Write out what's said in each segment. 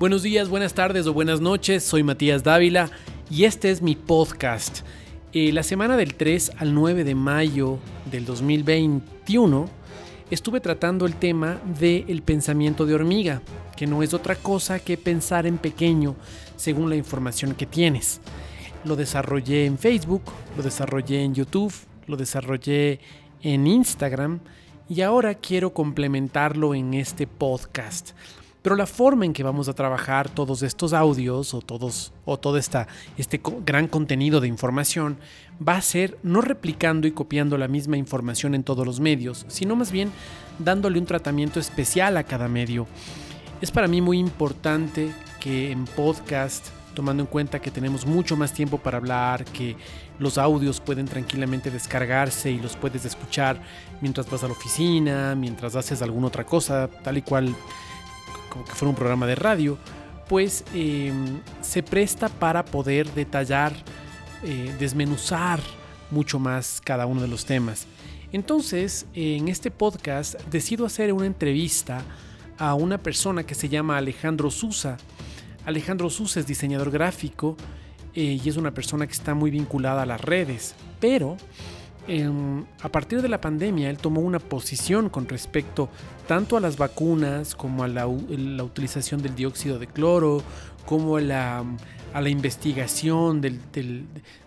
Buenos días, buenas tardes o buenas noches, soy Matías Dávila y este es mi podcast. Eh, la semana del 3 al 9 de mayo del 2021 estuve tratando el tema del pensamiento de hormiga, que no es otra cosa que pensar en pequeño según la información que tienes. Lo desarrollé en Facebook, lo desarrollé en YouTube, lo desarrollé en Instagram y ahora quiero complementarlo en este podcast. Pero la forma en que vamos a trabajar todos estos audios o todos o todo esta, este gran contenido de información va a ser no replicando y copiando la misma información en todos los medios, sino más bien dándole un tratamiento especial a cada medio. Es para mí muy importante que en podcast, tomando en cuenta que tenemos mucho más tiempo para hablar, que los audios pueden tranquilamente descargarse y los puedes escuchar mientras vas a la oficina, mientras haces alguna otra cosa, tal y cual como que fuera un programa de radio, pues em, se presta para poder detallar, eh, desmenuzar mucho más cada uno de los temas. Entonces, en este podcast decido hacer una entrevista a una persona que se llama Alejandro Susa. Alejandro Susa es diseñador gráfico eh, y es una persona que está muy vinculada a las redes, pero em, a partir de la pandemia él tomó una posición con respecto tanto a las vacunas como a la, utilización del dióxido de cloro, como a la, investigación uh,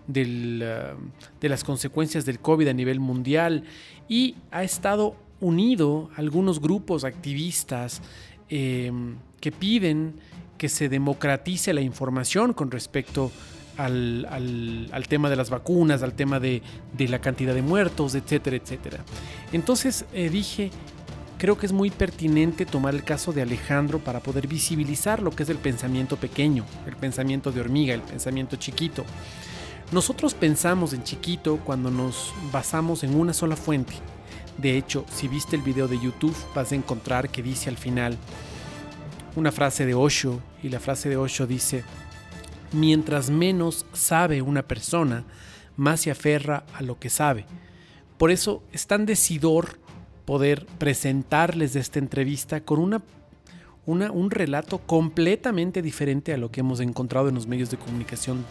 de las consecuencias del COVID a nivel mundial. Y ha estado unido a algunos grupos activistas em, que piden que se democratice la información con respecto al, tema de las vacunas, al tema de, la cantidad de muertos, etcétera, etcétera. Entonces eh, dije, creo que es muy pertinente tomar el caso de Alejandro para poder visibilizar lo que es el pensamiento pequeño, el pensamiento de hormiga, el pensamiento chiquito. Nosotros pensamos en chiquito cuando nos basamos en una sola fuente. De hecho, si viste el video de YouTube vas a encontrar que dice al final una frase de Osho y la frase de Osho dice, mientras menos sabe una persona, más se aferra a lo que sabe. Por eso es tan decidor poder presentarles esta entrevista con una, una, un relato completamente diferente a lo que hemos encontrado en los medios de comunicación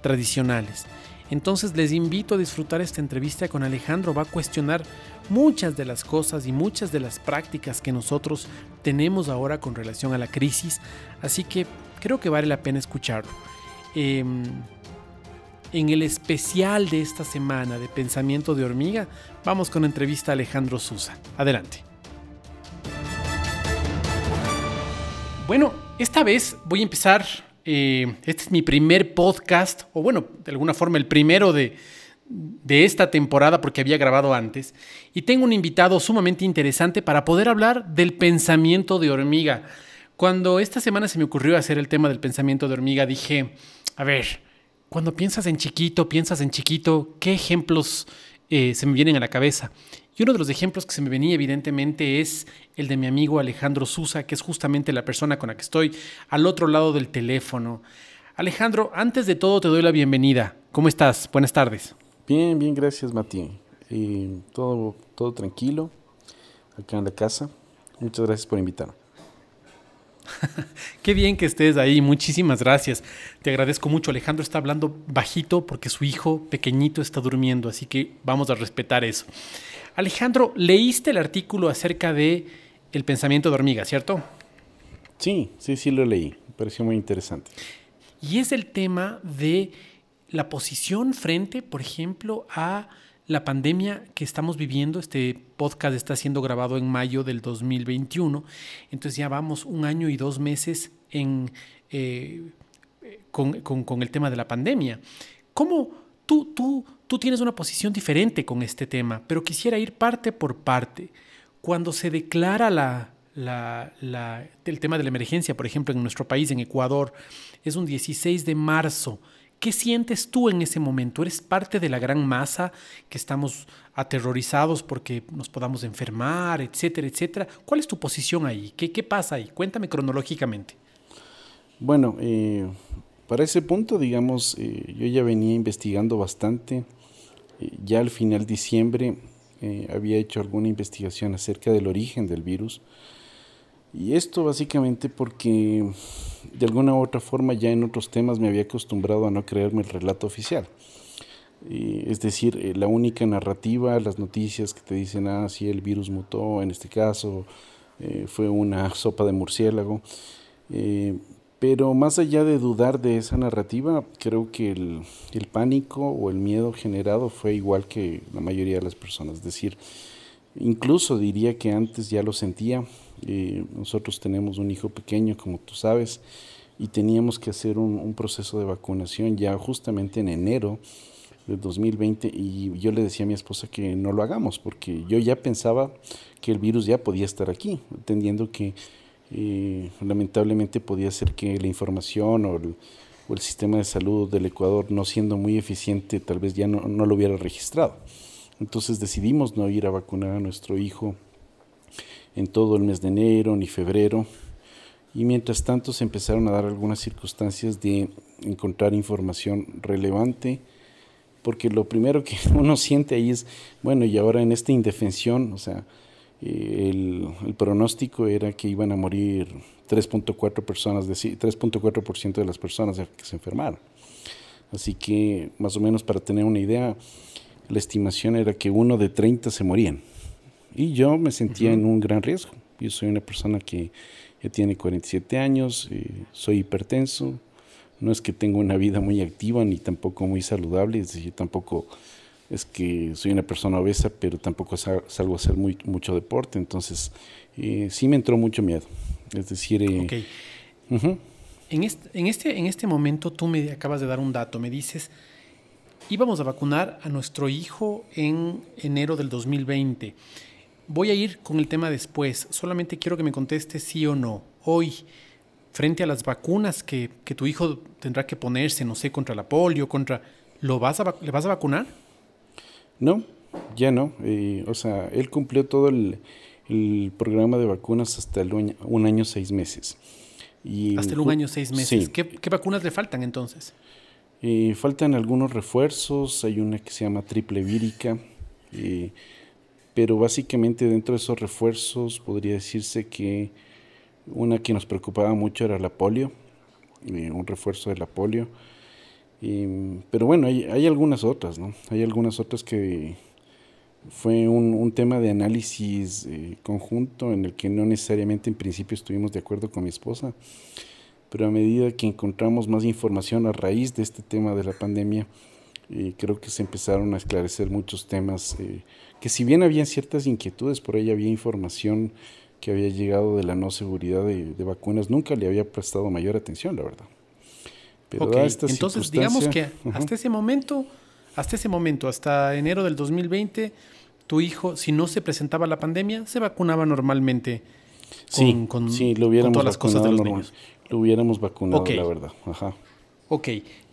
tradicionales. Entonces les invito a disfrutar esta entrevista con Alejandro. Va a cuestionar muchas de las cosas y muchas de las prácticas que nosotros tenemos ahora con relación a la crisis. Así que creo que vale la pena escucharlo. Em, en el especial de esta semana de Pensamiento de Hormiga, vamos con entrevista a Alejandro Susa. Adelante. Bueno, esta vez voy a empezar, eh, este es mi primer podcast, o bueno, de alguna forma el primero de, de esta temporada porque había grabado antes, y tengo un invitado sumamente interesante para poder hablar del pensamiento de hormiga. Cuando esta semana se me ocurrió hacer el tema del pensamiento de hormiga, dije, a ver, cuando piensas en chiquito, piensas en chiquito, ¿qué ejemplos eh, se me vienen a la cabeza? Y uno de los ejemplos que se me venía evidentemente es el de mi amigo Alejandro Susa, que es justamente la persona con la que estoy al otro lado del teléfono. Alejandro, antes de todo te doy la bienvenida. ¿Cómo estás? Buenas tardes. Bien, bien, gracias Mati. Eh, todo, todo tranquilo acá en la casa. Muchas gracias por invitarme. Qué bien que estés ahí, muchísimas gracias. Te agradezco mucho. Alejandro está hablando bajito porque su hijo pequeñito está durmiendo, así que vamos a respetar eso. Alejandro, leíste el artículo acerca de el pensamiento de hormiga, ¿cierto? Sí, sí, sí lo leí. Me pareció muy interesante. Y es el tema de la posición frente, por ejemplo, a la pandemia que estamos viviendo, este podcast está siendo grabado en mayo del 2021, entonces ya vamos un año y dos meses eh, con, el tema de la pandemia. ¿Cómo tú, tú, tú tienes una posición diferente con este tema, pero quisiera ir parte por parte? Cuando se declara la, la, el tema de la emergencia, por ejemplo, en nuestro país, en Ecuador, es un 16 de marzo. ¿Qué sientes tú en ese momento? ¿Eres parte de la gran masa que estamos aterrorizados porque nos podamos enfermar, etcétera, etcétera? ¿Cuál es tu posición ahí? ¿Qué, pasa ahí? Cuéntame cronológicamente. Bueno, eh, para ese punto, digamos, eh, yo ya venía investigando bastante. Eh, ya al final de diciembre había hecho alguna investigación acerca del origen del virus. Y esto básicamente porque de alguna u otra forma ya en otros temas me había acostumbrado a no creerme el relato oficial. es decir, eh, la única narrativa, las noticias que te dicen, ah, sí, el virus mutó, en este caso eh, fue una sopa de murciélago. Eh, pero más allá de dudar de esa narrativa, creo que el, el, pánico o el miedo generado fue igual que la mayoría de las personas. Es decir, incluso diría que antes ya lo sentía, nosotros tenemos un hijo pequeño, como tú sabes, y teníamos que hacer un, proceso de vacunación ya justamente en enero del 2020 y yo le decía a mi esposa que no lo hagamos porque yo ya pensaba que el virus ya podía estar aquí, entendiendo que eh, lamentablemente podía ser que la información o el, o el, sistema de salud del Ecuador no siendo muy eficiente tal vez ya no, no lo hubiera registrado. Entonces decidimos no ir a vacunar a nuestro hijo en todo el mes de enero ni febrero. Y mientras tanto se empezaron a dar algunas circunstancias de encontrar información relevante, porque lo primero que uno siente ahí es, bueno, y ahora en esta indefensión, o sea, eh, el, pronóstico era que iban a morir 3.4 personas, 3.4% de las personas que se enfermaron. Así que, más o menos para tener una idea, la estimación era que uno de 30 se morían. Y yo me sentía en un gran riesgo. Yo soy una persona que ya tiene 47 años, eh, soy hipertenso, no es que tenga una vida muy activa ni tampoco muy saludable, es decir, tampoco es que soy una persona obesa, pero tampoco salgo a hacer muy, mucho deporte, entonces eh, sí me entró mucho miedo. Es decir, eh, en, este, en, este, en este momento tú me acabas de dar un dato, me dices, íbamos a vacunar a nuestro hijo en enero del 2020. Voy a ir con el tema después. Solamente quiero que me conteste sí o no. Hoy, frente a las vacunas que, tu hijo tendrá que ponerse, no sé, contra la polio, contra... ¿lo vas a, ¿Le vas a vacunar? No, ya no. Eh, o sea, él cumplió todo el, programa de vacunas hasta el un, año, seis meses. Y hasta el un año, seis meses. ¿Qué, vacunas le faltan entonces? Eh, faltan algunos refuerzos. Hay una que se llama triple vírica. Eh, pero básicamente dentro de esos refuerzos podría decirse que una que nos preocupaba mucho era la polio, eh, un refuerzo de la polio. pero bueno, hay, hay, algunas otras, ¿no? Hay algunas otras que fue un, un tema de análisis eh, conjunto en el que no necesariamente en principio estuvimos de acuerdo con mi esposa, pero a medida que encontramos más información a raíz de este tema de la pandemia, eh, creo que se empezaron a esclarecer muchos temas que si bien había ciertas inquietudes, por ahí había información que había llegado de la no seguridad de, vacunas, nunca le había prestado mayor atención, la verdad. Pero Entonces, digamos que hasta ese momento, hasta ese momento, hasta enero del 2020, tu hijo, si no se presentaba la pandemia, se vacunaba normalmente con, sí, lo hubiéramos todas las cosas de los niños. Lo hubiéramos vacunado, la verdad. Ajá. Ok,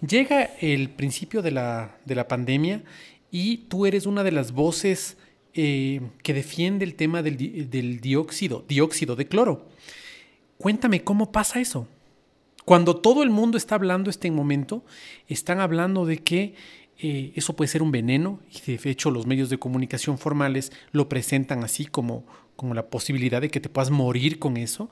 llega el principio de la, de la pandemia y tú eres una de las voces eh, que defiende el tema del, dióxido, dióxido de cloro. Cuéntame cómo pasa eso. Cuando todo el mundo está hablando este momento, están hablando de que eh, eso puede ser un veneno y de hecho los medios de comunicación formales lo presentan así como, como la posibilidad de que te puedas morir con eso.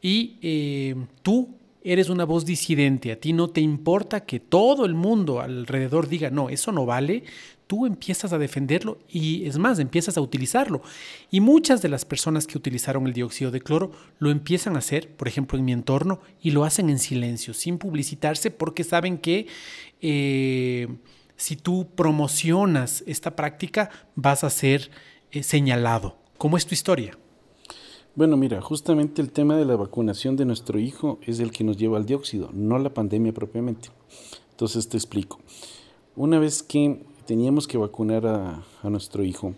Y eh, tú eres una voz disidente, a ti no te importa que todo el mundo alrededor diga, no, eso no vale, tú empiezas a defenderlo y es más, empiezas a utilizarlo. Y muchas de las personas que utilizaron el dióxido de cloro lo empiezan a hacer, por ejemplo, en mi entorno, y lo hacen en silencio, sin publicitarse, porque saben que eh, si tú promocionas esta práctica, vas a ser eh, señalado. ¿Cómo es tu historia? Bueno, mira, justamente el tema de la vacunación de nuestro hijo es el que nos lleva al dióxido, no la pandemia propiamente. Entonces te explico. Una vez que teníamos que vacunar a, nuestro hijo,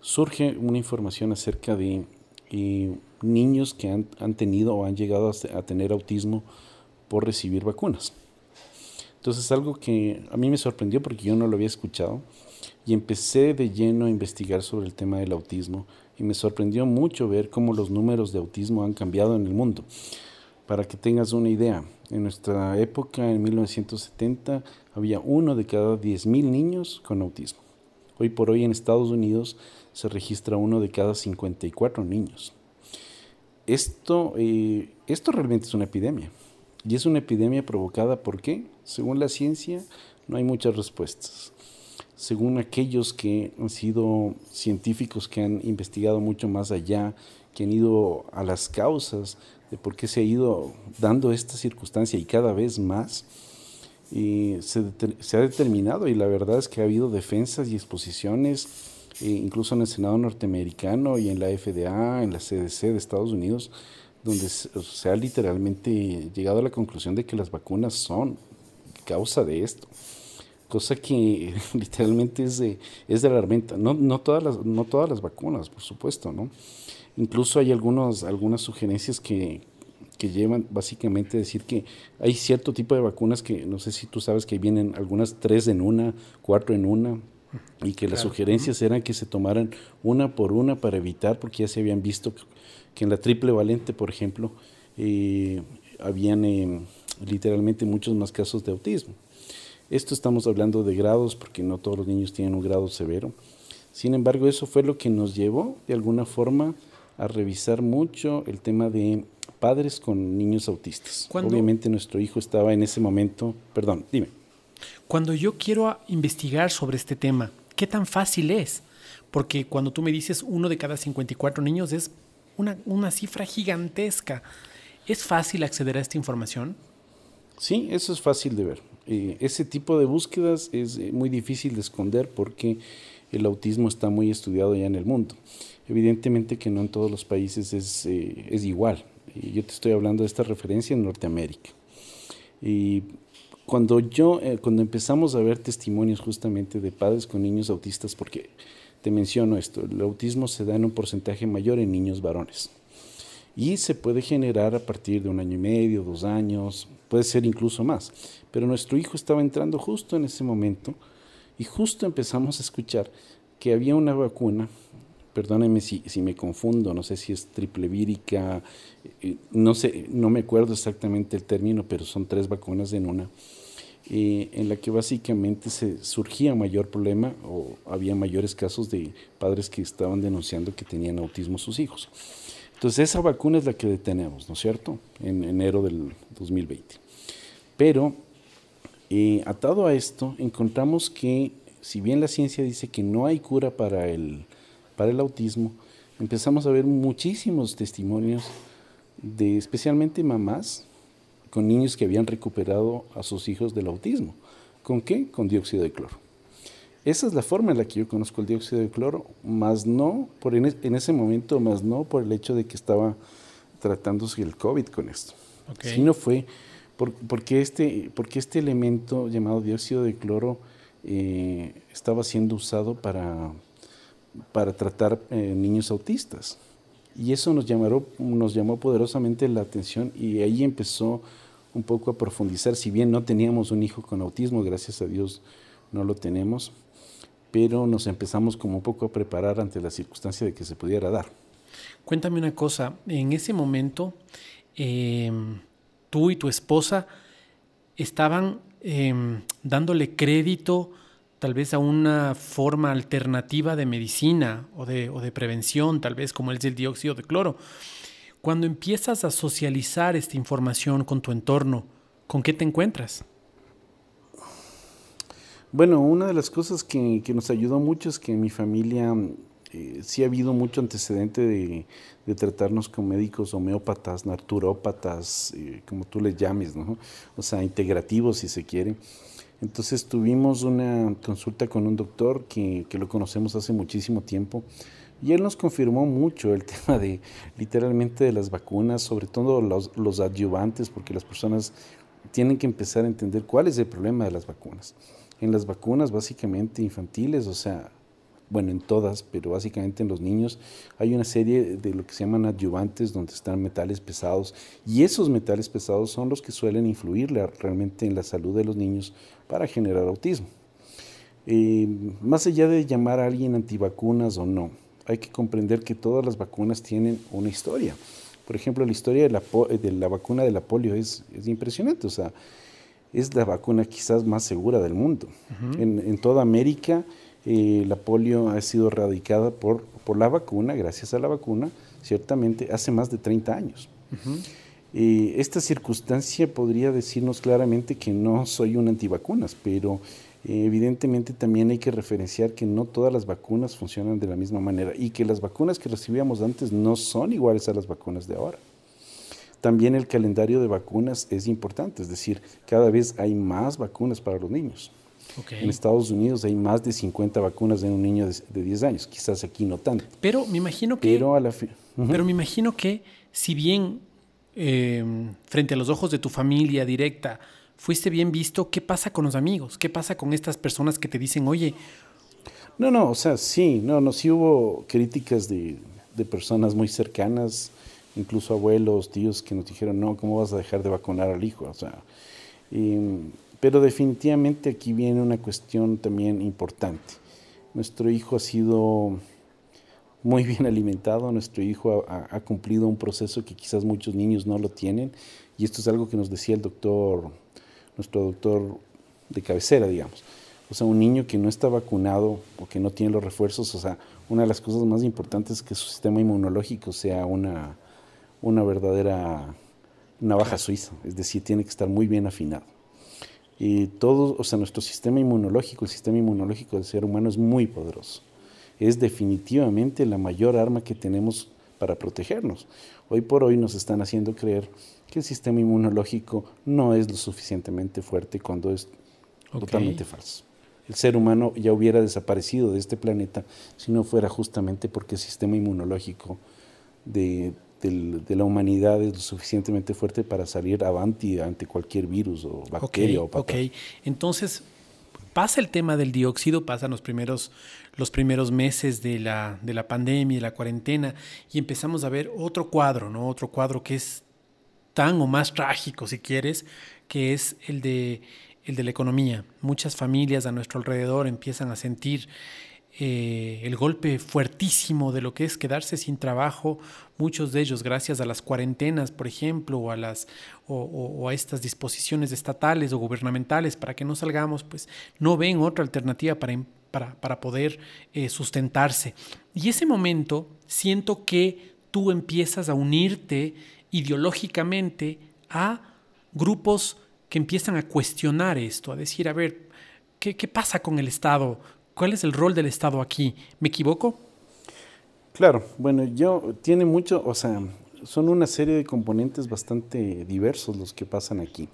surge una información acerca de eh, niños que han, tenido o han llegado a, tener autismo por recibir vacunas. Entonces algo que a mí me sorprendió porque yo no lo había escuchado y empecé de lleno a investigar sobre el tema del autismo y me sorprendió mucho ver cómo los números de autismo han cambiado en el mundo. Para que tengas una idea, en nuestra época, en 1970, había uno de cada 10.000 niños con autismo. Hoy por hoy en Estados Unidos se registra uno de cada 54 niños. esto, eh, esto realmente es una epidemia. Y es una epidemia provocada por qué? Según la ciencia, no hay muchas respuestas. Según aquellos que han sido científicos que han investigado mucho más allá, que han ido a las causas de por qué se ha ido dando esta circunstancia y cada vez más, y se, se, ha determinado y la verdad es que ha habido defensas y exposiciones, eh, incluso en el Senado norteamericano y en la FDA, en la CDC de Estados Unidos, donde se ha literalmente llegado a la conclusión de que las vacunas son causa de esto. Cosa que literalmente es de, es de alarmenta. No, no, todas las, no todas las vacunas, por supuesto, ¿no? Incluso hay algunos, algunas sugerencias que, que llevan básicamente a decir que hay cierto tipo de vacunas que no sé si tú sabes que vienen algunas tres en una, cuatro en una, y que las sugerencias eran que se tomaran una por una para evitar, porque ya se habían visto que en la triple valente, por ejemplo, eh, habían eh, literalmente muchos más casos de autismo. Esto estamos hablando de grados, porque no todos los niños tienen un grado severo. Sin embargo, eso fue lo que nos llevó, de alguna forma, a revisar mucho el tema de padres con niños autistas. Obviamente nuestro hijo estaba en ese momento, perdón, dime. Cuando yo quiero investigar sobre este tema, ¿qué tan fácil es? Porque cuando tú me dices uno de cada 54 niños es una, una cifra gigantesca. ¿Es fácil acceder a esta información? Sí, eso es fácil de ver. Eh, ese tipo de búsquedas es eh, muy difícil de esconder porque el autismo está muy estudiado ya en el mundo. Evidentemente que no en todos los países es, eh, es igual. yo te estoy hablando de esta referencia en Norteamérica. Y cuando yo, cuando empezamos a ver testimonios justamente de padres con niños autistas, porque te menciono esto, el autismo se da en un porcentaje mayor en niños varones y se puede generar a partir de un año y medio, dos años, puede ser incluso más. Pero nuestro hijo estaba entrando justo en ese momento y justo empezamos a escuchar que había una vacuna, perdónenme si, si me confundo, no sé si es triple vírica, eh, no sé, no me acuerdo exactamente el término, pero son tres vacunas en una, eh, en la que básicamente se surgía mayor problema o había mayores casos de padres que estaban denunciando que tenían autismo sus hijos. Entonces esa vacuna es la que detenemos, ¿no es cierto? En enero del 2020. Pero eh, atado a esto, encontramos que si bien la ciencia dice que no hay cura para el, para el autismo, empezamos a ver muchísimos testimonios de especialmente mamás con niños que habían recuperado a sus hijos del autismo. ¿Con qué? Con dióxido de cloro. Esa es la forma en la que yo conozco el dióxido de cloro, más no, por en, ese momento, más no por el hecho de que estaba tratándose el COVID con esto, sino fue porque, este, porque este elemento llamado dióxido de cloro eh, estaba siendo usado para, para tratar eh, niños autistas. Y eso nos, nos llamó poderosamente la atención y ahí empezó un poco a profundizar, si bien no teníamos un hijo con autismo, gracias a Dios no lo tenemos, pero nos empezamos como un poco a preparar ante la circunstancia de que se pudiera dar. Cuéntame una cosa, en ese momento em, tú y tu esposa estaban em, dándole crédito tal vez a una forma alternativa de medicina o de, o de prevención, tal vez como es el dióxido de cloro. Cuando empiezas a socializar esta información con tu entorno, ¿con qué te encuentras? Bueno, una de las cosas que, nos ayudó mucho es que en mi familia eh, sí ha habido mucho antecedente de, tratarnos con médicos homeópatas, naturópatas, eh, como tú les llames, ¿no? O sea, integrativos si se quiere. Entonces tuvimos una consulta con un doctor que, lo conocemos hace muchísimo tiempo y él nos confirmó mucho el tema de literalmente de las vacunas, sobre todo los, los adyuvantes, porque las personas tienen que empezar a entender cuál es el problema de las vacunas. En las vacunas básicamente infantiles, o sea, bueno, en todas, pero básicamente en los niños, hay una serie de lo que se llaman adyuvantes donde están metales pesados y esos metales pesados son los que suelen influir realmente en la salud de los niños para generar autismo. Eh, más allá de llamar a alguien antivacunas o no, hay que comprender que todas las vacunas tienen una historia. Por ejemplo, la historia de la, de la vacuna de la polio es, es impresionante. O sea, es la vacuna quizás más segura del mundo. en, toda América eh, la polio ha sido erradicada por, por la vacuna, gracias a la vacuna, ciertamente hace más de 30 años. Eh, esta circunstancia podría decirnos claramente que no soy un antivacunas, pero eh, evidentemente también hay que referenciar que no todas las vacunas funcionan de la misma manera y que las vacunas que recibíamos antes no son iguales a las vacunas de ahora. También el calendario de vacunas es importante, es decir, cada vez hay más vacunas para los niños. En Estados Unidos hay más de 50 vacunas de un niño de, 10 años, quizás aquí no tanto. Pero me imagino que... Pero, a la pero me imagino que si bien Em, frente a los ojos de tu familia directa, fuiste bien visto, ¿qué pasa con los amigos? ¿Qué pasa con estas personas que te dicen, oye... No, no, o sea, sí, no, no, sí hubo críticas de, personas muy cercanas, incluso abuelos, tíos que nos dijeron, no, ¿cómo vas a dejar de vacunar al hijo? O sea, pero definitivamente aquí viene una cuestión también importante. Nuestro hijo ha sido muy bien alimentado, nuestro hijo ha, cumplido un proceso que quizás muchos niños no lo tienen, y esto es algo que nos decía el doctor, nuestro doctor de cabecera, digamos. O sea, un niño que no está vacunado o que no tiene los refuerzos, o sea, una de las cosas más importantes es que su sistema inmunológico sea una, una verdadera navaja suiza, es decir, tiene que estar muy bien afinado. Y todo, o sea, nuestro sistema inmunológico, el sistema inmunológico del ser humano es muy poderoso es definitivamente la mayor arma que tenemos para protegernos. Hoy por hoy nos están haciendo creer que el sistema inmunológico no es lo suficientemente fuerte cuando es totalmente falso. El ser humano ya hubiera desaparecido de este planeta si no fuera justamente porque el sistema inmunológico de, la humanidad es lo suficientemente fuerte para salir avanti ante cualquier virus o bacteria o patógeno. Ok, entonces pasa el tema del dióxido, pasan los primeros, los primeros meses de la, de la pandemia, de la cuarentena, y empezamos a ver otro cuadro, ¿no? Otro cuadro que es tan o más trágico, si quieres, que es el de, el de la economía. Muchas familias a nuestro alrededor empiezan a sentir eh, el golpe fuertísimo de lo que es quedarse sin trabajo, muchos de ellos gracias a las cuarentenas, por ejemplo, o a, las, o, a estas disposiciones estatales o gubernamentales para que no salgamos, pues no ven otra alternativa para, para, poder eh, sustentarse. Y ese momento siento que tú empiezas a unirte ideológicamente a grupos que empiezan a cuestionar esto, a decir, a ver, ¿qué, qué pasa con el Estado? ¿Cuál es el rol del Estado aquí? ¿Me equivoco? Claro, bueno, yo tiene mucho, o sea, son una serie de componentes bastante diversos los que pasan aquí.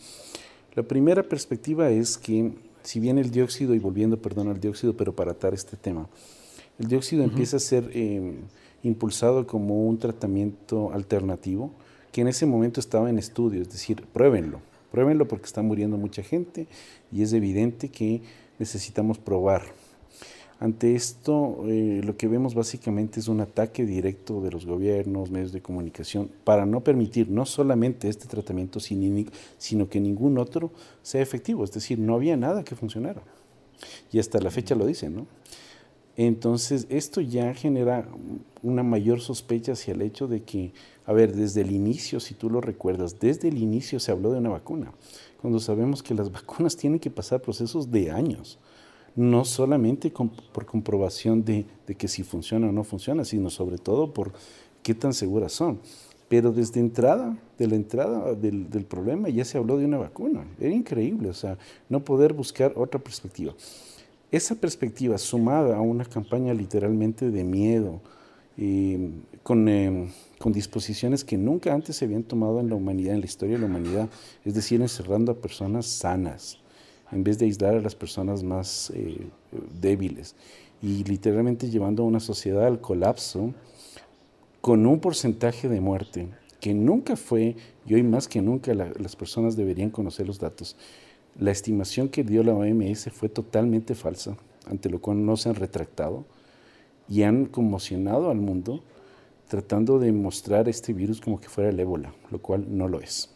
La primera perspectiva es que si bien el dióxido, y volviendo, perdón, al dióxido, pero para atar este tema, el dióxido empieza a ser eh, impulsado como un tratamiento alternativo, que en ese momento estaba en estudio, es decir, pruébenlo, pruébenlo porque está muriendo mucha gente y es evidente que necesitamos probar ante esto, eh, lo que vemos básicamente es un ataque directo de los gobiernos, medios de comunicación, para no permitir no solamente este tratamiento sino que ningún otro sea efectivo. Es decir, no había nada que funcionara. Y hasta la fecha lo dicen, ¿no? Entonces, esto ya genera una mayor sospecha hacia el hecho de que, a ver, desde el inicio, si tú lo recuerdas, desde el inicio se habló de una vacuna, cuando sabemos que las vacunas tienen que pasar procesos de años no solamente por comprobación de, que si funciona o no funciona, sino sobre todo por qué tan seguras son. Pero desde entrada, de la entrada del, problema ya se habló de una vacuna. Era increíble, o sea, no poder buscar otra perspectiva. Esa perspectiva sumada a una campaña literalmente de miedo, eh, con, eh, con, disposiciones que nunca antes se habían tomado en la humanidad, en la historia de la humanidad, es decir, encerrando a personas sanas, en vez de aislar a las personas más eh, débiles y literalmente llevando a una sociedad al colapso con un porcentaje de muerte que nunca fue, y hoy más que nunca las personas deberían conocer los datos. La estimación que dio la OMS fue totalmente falsa, ante lo cual no se han retractado y han conmocionado al mundo tratando de mostrar este virus como que fuera el ébola, lo cual no lo es.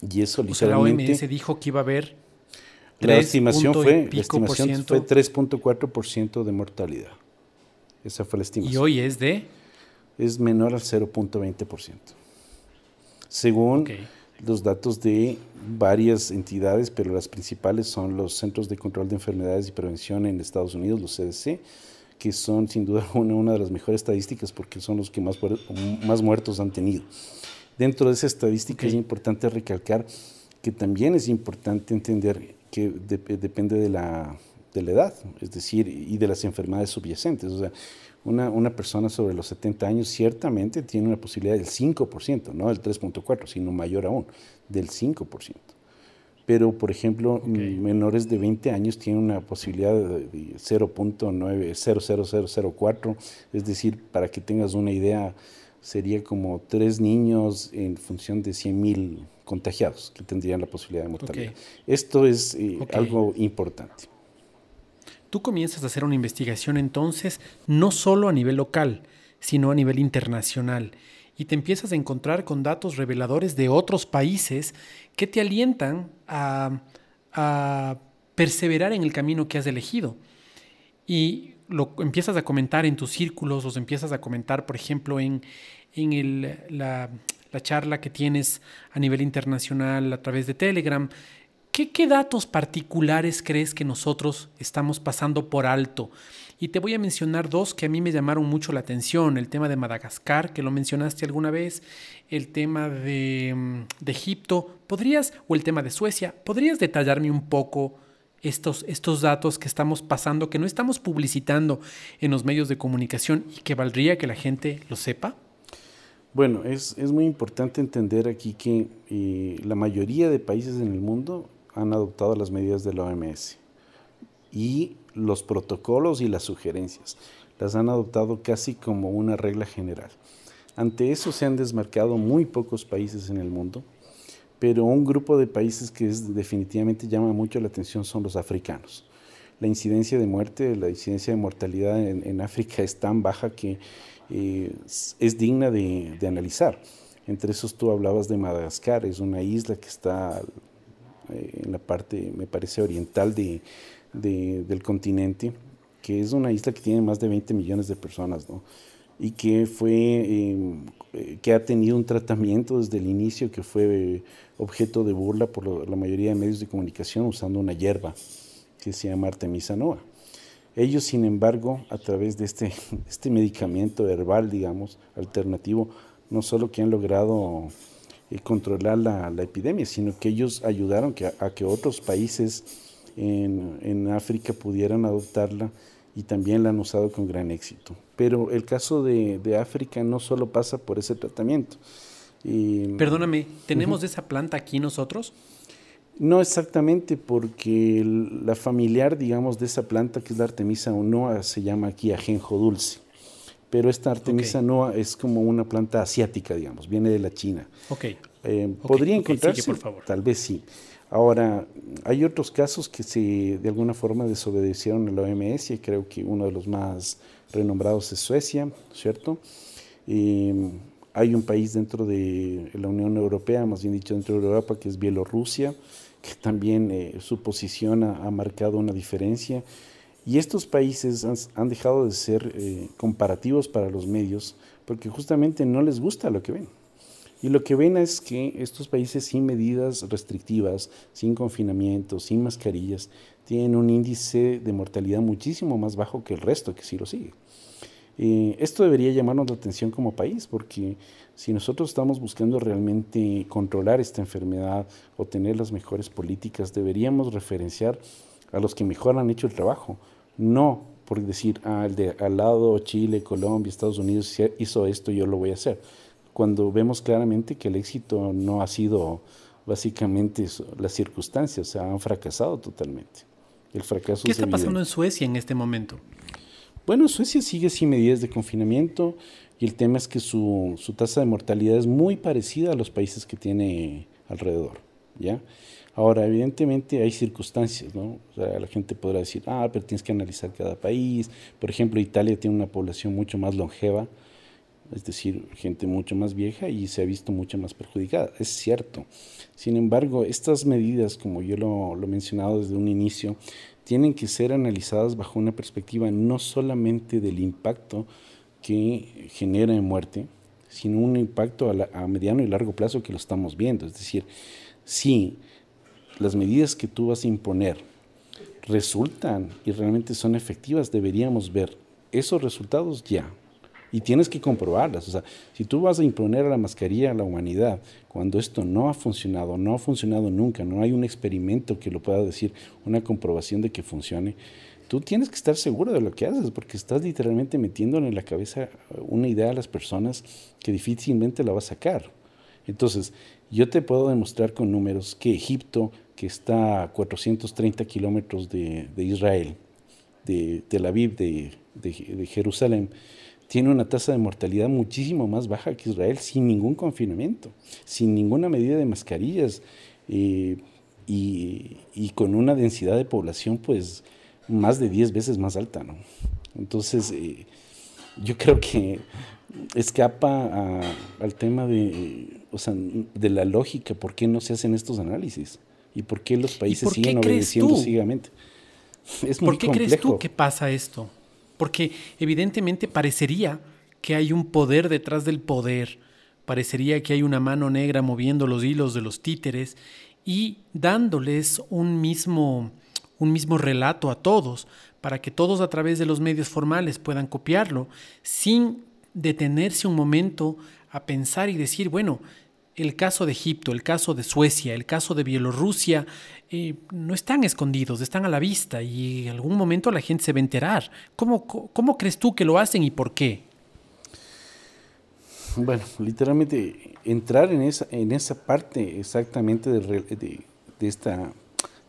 Y eso literalmente... la OMS dijo que iba a haber la estimación fue, la estimación fue 3.4% de mortalidad. Esa fue la estimación. ¿Y hoy es de? Es menor al 0.20%. Según, los datos de varias entidades, pero las principales son los Centros de Control de Enfermedades y Prevención en Estados Unidos, los CDC, que son sin duda una, una de las mejores estadísticas porque son los que más, más muertos han tenido. Dentro de esa estadística es importante recalcar que también es importante entender que depende de la, de la edad, es decir, y de las enfermedades subyacentes. O sea, una, una, persona sobre los 70 años ciertamente tiene una posibilidad del 5%, no del 3.4%, sino mayor aún, del 5%. Pero, por ejemplo, menores de 20 años tienen una posibilidad de 0.90004, es decir, para que tengas una idea, sería como tres niños en función de 100.000 contagiados que tendrían la posibilidad de mortalidad. Esto es eh, algo importante. Tú comienzas a hacer una investigación entonces, no solo a nivel local, sino a nivel internacional, y te empiezas a encontrar con datos reveladores de otros países que te alientan a, a perseverar en el camino que has elegido. Y lo empiezas a comentar en tus círculos, los empiezas a comentar, por ejemplo, en, en la, la charla que tienes a nivel internacional a través de Telegram. ¿Qué, ¿Qué, datos particulares crees que nosotros estamos pasando por alto? Y te voy a mencionar dos que a mí me llamaron mucho la atención. El tema de Madagascar, que lo mencionaste alguna vez, el tema de, de Egipto, ¿podrías, o el tema de Suecia, ¿podrías detallarme un poco estos, estos datos que estamos pasando, que no estamos publicitando en los medios de comunicación y que valdría que la gente lo sepa? Bueno, es, es muy importante entender aquí que eh, la mayoría de países en el mundo han adoptado las medidas de la OMS y los protocolos y las sugerencias. Las han adoptado casi como una regla general. Ante eso se han desmarcado muy pocos países en el mundo, pero un grupo de países que definitivamente llama mucho la atención son los africanos. La incidencia de muerte, la incidencia de mortalidad en África es tan baja que es digna de, analizar. Entre esos tú hablabas de Madagascar, es una isla que está eh, en la parte, me parece, oriental de, del continente, que es una isla que tiene más de 20 millones de personas, ¿no? y que fue em, eh, que ha tenido un tratamiento desde el inicio que fue objeto de burla por la mayoría de medios de comunicación usando una hierba que se llama Artemisa noa. Ellos, sin embargo, a través de este, este medicamento herbal, digamos, alternativo, no solo que han logrado eh, controlar la, epidemia, sino que ellos ayudaron a que otros países en, África pudieran adoptarla y también la han usado con gran éxito. Pero el caso de, África no solo pasa por ese tratamiento. Perdóname, ¿tenemos esa planta aquí nosotros? No exactamente, porque la familiar, digamos, de esa planta, que es la Artemisa noa, se llama aquí ajenjo dulce. Pero esta Artemisa noa es como una planta asiática, digamos, viene de la China. Ok. Eh, ¿Podría encontrarse? por favor. Tal vez sí. Ahora, hay otros casos que se, de alguna forma desobedecieron a la OMS y creo que uno de los más renombrados es Suecia, ¿cierto? Eh, hay un país dentro de la Unión Europea, más bien dicho dentro de Europa, que es Bielorrusia, también eh, su posición ha, marcado una diferencia. Y estos países han, dejado de ser eh, comparativos para los medios porque justamente no les gusta lo que ven. Y lo que ven es que estos países sin medidas restrictivas, sin confinamiento, sin mascarillas, tienen un índice de mortalidad muchísimo más bajo que el resto que sí lo sigue. Eh, esto debería llamarnos la atención como país, porque si nosotros estamos buscando realmente controlar esta enfermedad o tener las mejores políticas, deberíamos referenciar a los que mejor han hecho el trabajo, no por decir, ah, de, al lado Chile, Colombia, Estados Unidos hizo esto, yo lo voy a hacer. Cuando vemos claramente que el éxito no ha sido básicamente las circunstancias, o sea, han fracasado totalmente. El fracaso ¿Qué está pasando en Suecia en este momento? Bueno, Suecia sigue sin medidas de confinamiento y el tema es que su, su, tasa de mortalidad es muy parecida a los países que tiene alrededor, ¿ya? Ahora, evidentemente hay circunstancias, ¿no? O sea, la gente podrá decir, ah, pero tienes que analizar cada país. Por ejemplo, Italia tiene una población mucho más longeva, es decir, gente mucho más vieja y se ha visto mucho más perjudicada. Es cierto. Sin embargo, estas medidas, como yo lo, lo he mencionado desde un inicio, tienen que ser analizadas bajo una perspectiva no solamente del impacto que genera en muerte, sino un impacto a, mediano y largo plazo que lo estamos viendo. Es decir, si las medidas que tú vas a imponer resultan y realmente son efectivas, deberíamos ver esos resultados ya. Y tienes que comprobarlas. O sea, si tú vas a imponer la mascarilla a la humanidad cuando esto no ha funcionado, no ha funcionado nunca, no hay un experimento que lo pueda decir, una comprobación de que funcione, tú tienes que estar seguro de lo que haces, porque estás literalmente metiendo en la cabeza una idea a las personas que difícilmente la va a sacar. Entonces, yo te puedo demostrar con números que Egipto, que está a 430 kilómetros de, Israel, de Tel Aviv, de, Jerusalén, tiene una tasa de mortalidad muchísimo más baja que Israel sin ningún confinamiento, sin ninguna medida de mascarillas eh, y, y, con una densidad de población pues más de 10 veces más alta, ¿no? Entonces, eh, yo creo que escapa al tema de, o sea, de la lógica, por qué no se hacen estos análisis y por qué los países siguen obedeciendo ciegamente. Es muy ¿Por qué crees tú que pasa esto? Porque evidentemente parecería que hay un poder detrás del poder, parecería que hay una mano negra moviendo los hilos de los títeres y dándoles un mismo un mismo relato a todos, para que todos a través de los medios formales puedan copiarlo, sin detenerse un momento a pensar y decir, bueno, el caso de Egipto, el caso de Suecia, el caso de Bielorrusia, eh, no están escondidos, están a la vista y en algún momento la gente se va a enterar. ¿Cómo, cómo crees tú que lo hacen y por qué? Bueno, literalmente entrar en esa, en esa parte exactamente de, de esta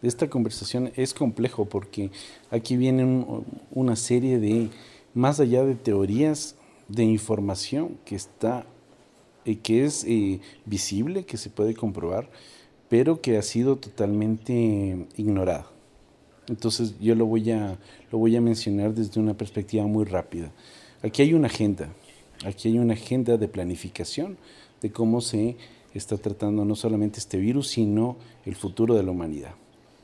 de esta conversación es complejo porque aquí viene una serie de, más allá de teorías, de información que está, eh, que es eh, visible, que se puede comprobar, pero que ha sido totalmente ignorada. Entonces yo lo voy a, lo voy a mencionar desde una perspectiva muy rápida. Aquí hay una agenda, aquí hay una agenda de planificación de cómo se está tratando no solamente este virus, sino el futuro de la humanidad.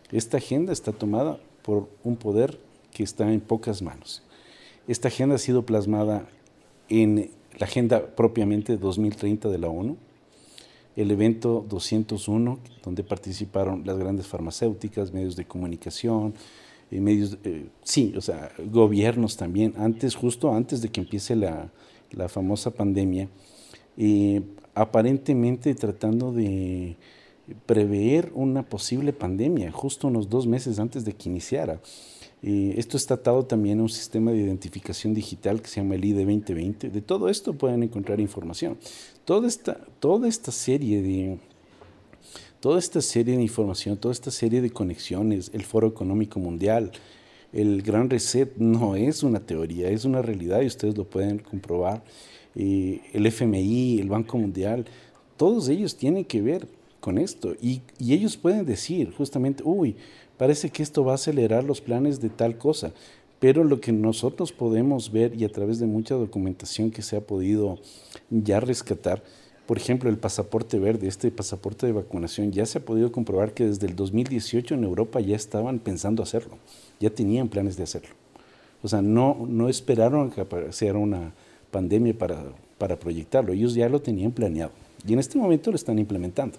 Esta agenda está tomada por un poder que está en pocas manos. Esta agenda ha sido plasmada en la agenda propiamente 2030 de la ONU, el evento 201, donde participaron las grandes farmacéuticas, medios de comunicación, eh, medios, eh, sí, o sea, gobiernos también, antes, justo antes de que empiece la, famosa pandemia, eh, aparentemente tratando de prever una posible pandemia justo unos dos meses antes de que iniciara. Esto está atado también a un sistema de identificación digital que se llama el ID 2020. De todo esto pueden encontrar información. Toda esta, toda esta serie de toda esta serie de información, toda esta serie de conexiones, el Foro Económico Mundial, el Gran Reset no es una teoría, es una realidad y ustedes lo pueden comprobar. el FMI, el Banco Mundial, todos ellos tienen que ver con esto. Y, ellos pueden decir justamente, uy, parece que esto va a acelerar los planes de tal cosa. Pero lo que nosotros podemos ver y a través de mucha documentación que se ha podido ya rescatar, por ejemplo, el pasaporte verde, este pasaporte de vacunación, ya se ha podido comprobar que desde el 2018 en Europa ya estaban pensando hacerlo, ya tenían planes de hacerlo. O sea, no, no esperaron que apareciera una pandemia para, para proyectarlo, ellos ya lo tenían planeado y en este momento lo están implementando.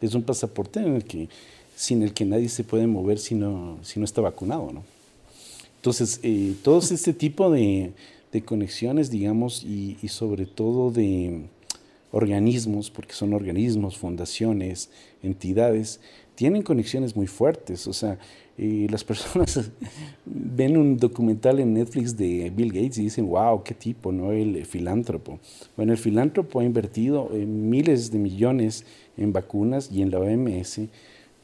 Es un pasaporte en el que, sin el que nadie se puede mover si no, si no está vacunado. ¿no? Entonces, eh, todo este tipo de, de conexiones, digamos, y, y, sobre todo de organismos, porque son organismos, fundaciones, entidades, tienen conexiones muy fuertes. O sea, eh, las personas ven un documental en Netflix de Bill Gates y dicen, wow, qué tipo, ¿no? El filántropo. Bueno, el filántropo ha invertido miles de millones en vacunas y en la OMS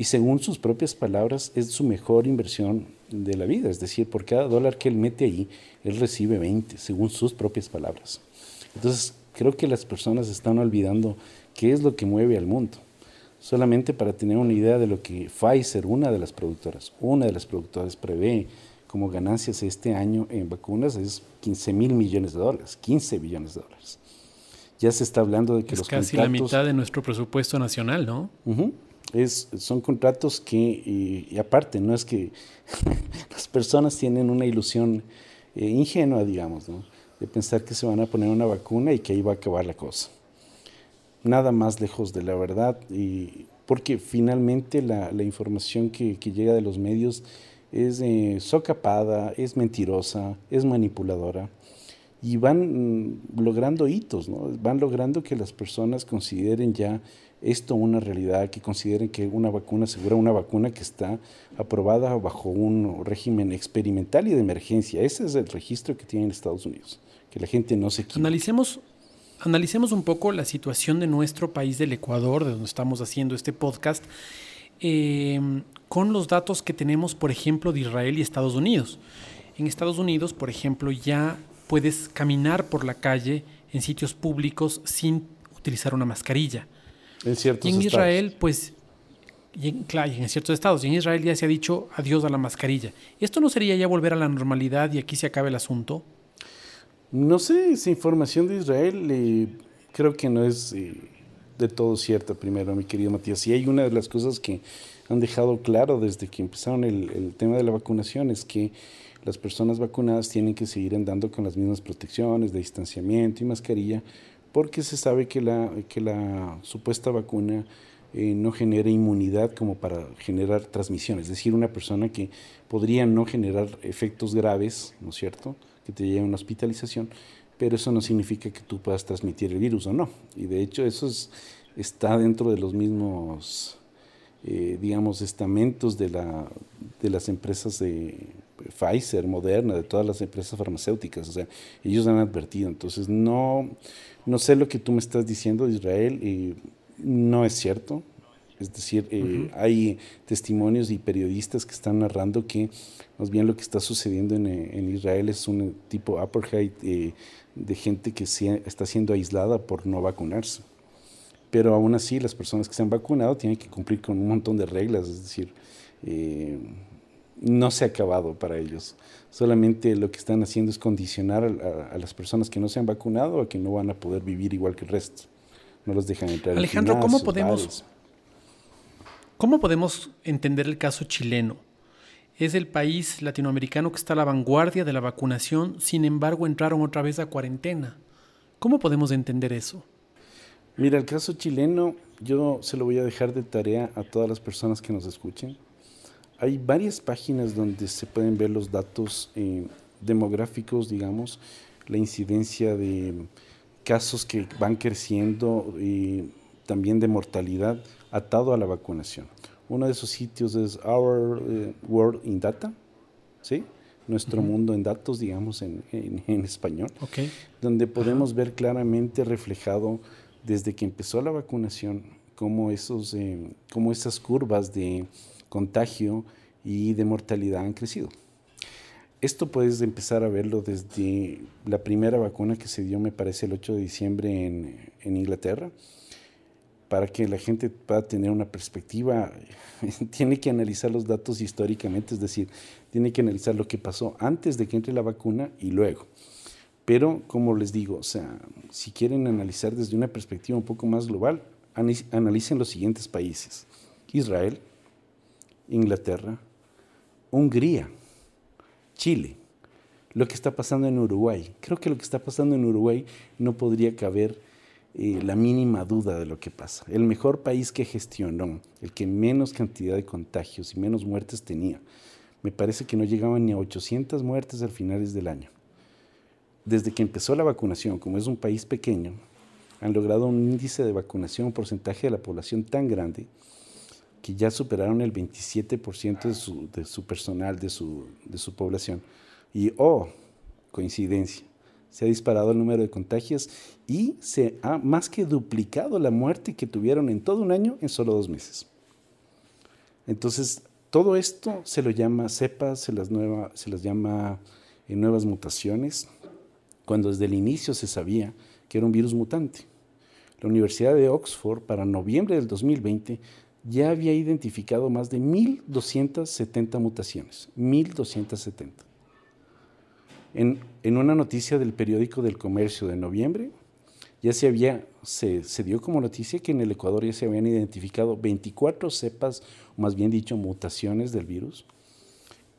y según sus propias palabras es su mejor inversión de la vida. Es decir, por cada dólar que él mete ahí, él recibe 20, según sus propias palabras. Entonces, creo que las personas están olvidando qué es lo que mueve al mundo solamente para tener una idea de lo que Pfizer, una de las productoras, una de las productoras prevé como ganancias este año en vacunas es 15 mil millones de dólares, 15 billones de dólares. Ya se está hablando de que es casi la mitad de nuestro presupuesto nacional, ¿no? Son contratos que, aparte, no es que las personas tienen una ilusión eh, ingenua, digamos, de pensar que se van a poner una vacuna y que ahí va a acabar la cosa. Nada más lejos de la verdad, y porque finalmente la, información que, llega de los medios es eh, socapada, es mentirosa, es manipuladora y van mm, logrando hitos, ¿no? van logrando que las personas consideren ya esto una realidad, que consideren que una vacuna segura, una vacuna que está aprobada bajo un régimen experimental y de emergencia. Ese es el registro que tiene Estados Unidos, que la gente no se equivoque. Analicemos, analicemos un poco la situación de nuestro país, del Ecuador, de donde estamos haciendo este podcast, em, con los datos que tenemos, por ejemplo, de Israel y Estados Unidos. En Estados Unidos, por ejemplo, ya puedes caminar por la calle en sitios públicos sin utilizar una mascarilla. En ciertos y en Israel, pues, y en, claro, en ciertos estados, y en Israel ya se ha dicho adiós a la mascarilla. ¿Esto no sería ya volver a la normalidad y aquí se acabe el asunto? No sé, esa información de Israel eh, creo que no es eh, de todo cierta, primero, mi querido Matías. Y hay una de las cosas que han dejado claro desde que empezaron el, el tema de la vacunación, es que las personas vacunadas tienen que seguir andando con las mismas protecciones de distanciamiento y mascarilla porque se sabe que la, que la supuesta vacuna eh, no genera inmunidad como para generar transmisión, es decir, una persona que podría no generar efectos graves, ¿no es cierto?, que te lleve a una hospitalización, pero eso no significa que tú puedas transmitir el virus o no. Y de hecho eso está dentro de los mismos, eh, digamos, estamentos de, la, de las empresas de Pfizer, Moderna, de todas las empresas farmacéuticas. O sea, ellos han advertido. Entonces, no, no sé lo que tú me estás diciendo de Israel no es cierto. Es decir, eh, hay testimonios y periodistas que están narrando que más bien lo que está sucediendo en, en Israel es un tipo apartheid eh, de gente que se, está siendo aislada por no vacunarse. Pero aún así, las personas que se han vacunado tienen que cumplir con un montón de reglas. Es decir, eh, no se ha acabado para ellos. Solamente lo que están haciendo es condicionar a, las personas que no se han vacunado a que no van a poder vivir igual que el resto. No los dejan entrar. Alejandro, ¿cómo podemos, ¿cómo podemos entender el caso chileno? Es el país latinoamericano que está a la vanguardia de la vacunación, sin embargo entraron otra vez a cuarentena. ¿Cómo podemos entender eso? Mira, el caso chileno yo se lo voy a dejar de tarea a todas las personas que nos escuchen. Hay varias páginas donde se pueden ver los datos eh, demográficos, digamos, la incidencia de casos que van creciendo y también de mortalidad atado a la vacunación. Uno de esos sitios es Our eh, World in Data, ¿sí? Nuestro mundo en datos, digamos, en, español, donde podemos ver claramente reflejado desde que empezó la vacunación cómo, esos, eh, cómo esas curvas de contagio y de mortalidad han crecido. Esto puedes empezar a verlo desde la primera vacuna que se dio, me parece, el 8 de diciembre en, en Inglaterra, para que la gente pueda tener una perspectiva, tiene que analizar los datos históricamente, es decir, tiene que analizar lo que pasó antes de que entre la vacuna y luego. Pero, como les digo, o sea, si quieren analizar desde una perspectiva un poco más global, analicen los siguientes países. Israel, Inglaterra, Hungría, Chile, lo que está pasando en Uruguay. Creo que lo que está pasando en Uruguay no podría caber eh, la mínima duda de lo que pasa. El mejor país que gestionó, el que menos cantidad de contagios y menos muertes tenía. Me parece que no llegaban ni a 800 muertes al finales del año. Desde que empezó la vacunación, como es un país pequeño, han logrado un índice de vacunación, un porcentaje de la población tan grande que ya superaron el 27% de su, de su personal, de su, de su población. Y, oh, coincidencia, se ha disparado el número de contagios y se ha más que duplicado la muerte que tuvieron en todo un año en solo dos meses. Entonces, todo esto se lo llama cepas, se las, nueva, se las llama eh, nuevas mutaciones, cuando desde el inicio se sabía que era un virus mutante. La Universidad de Oxford, para noviembre del 2020, ya había identificado más de 1.270 mutaciones. 1.270. En, en, una noticia del periódico del comercio de noviembre, ya se, había, se, se, dio como noticia que en el Ecuador ya se habían identificado 24 cepas, o más bien dicho, mutaciones del virus,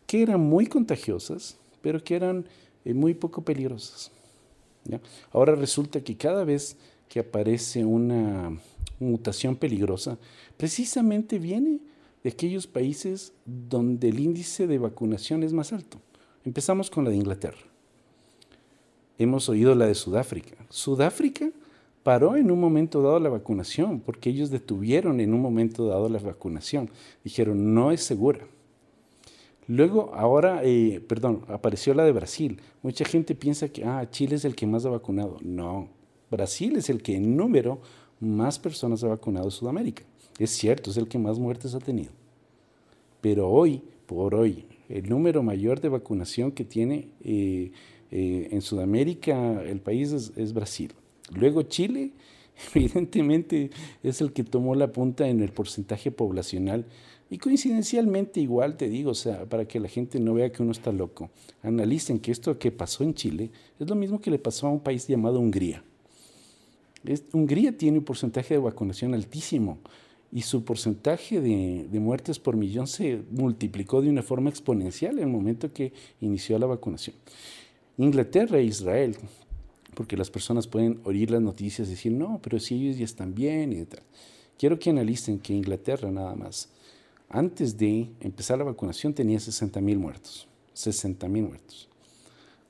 que eran muy contagiosas, pero que eran eh, muy poco peligrosas. Ahora resulta que cada vez que aparece una mutación peligrosa, precisamente viene de aquellos países donde el índice de vacunación es más alto. Empezamos con la de Inglaterra. Hemos oído la de Sudáfrica. Sudáfrica paró en un momento dado la vacunación porque ellos detuvieron en un momento dado la vacunación. Dijeron, no es segura. Luego, ahora, eh, perdón, apareció la de Brasil. Mucha gente piensa que ah, Chile es el que más ha vacunado. No, Brasil es el que en número más personas ha vacunado en Sudamérica. Es cierto, es el que más muertes ha tenido. Pero hoy, por hoy, el número mayor de vacunación que tiene eh, eh, en Sudamérica el país es, Brasil. Luego Chile, evidentemente, es el que tomó la punta en el porcentaje poblacional. Y coincidencialmente igual te digo, o sea, para que la gente no vea que uno está loco, analicen que esto que pasó en Chile es lo mismo que le pasó a un país llamado Hungría. Hungría tiene un porcentaje de vacunación altísimo y su porcentaje de, muertes por millón se multiplicó de una forma exponencial en el momento que inició la vacunación. Inglaterra e Israel, porque las personas pueden oír las noticias y decir, no, pero si ellos ya están bien y tal. Quiero que analicen que Inglaterra nada más, antes de empezar la vacunación tenía 60 mil muertos. 60 mil muertos.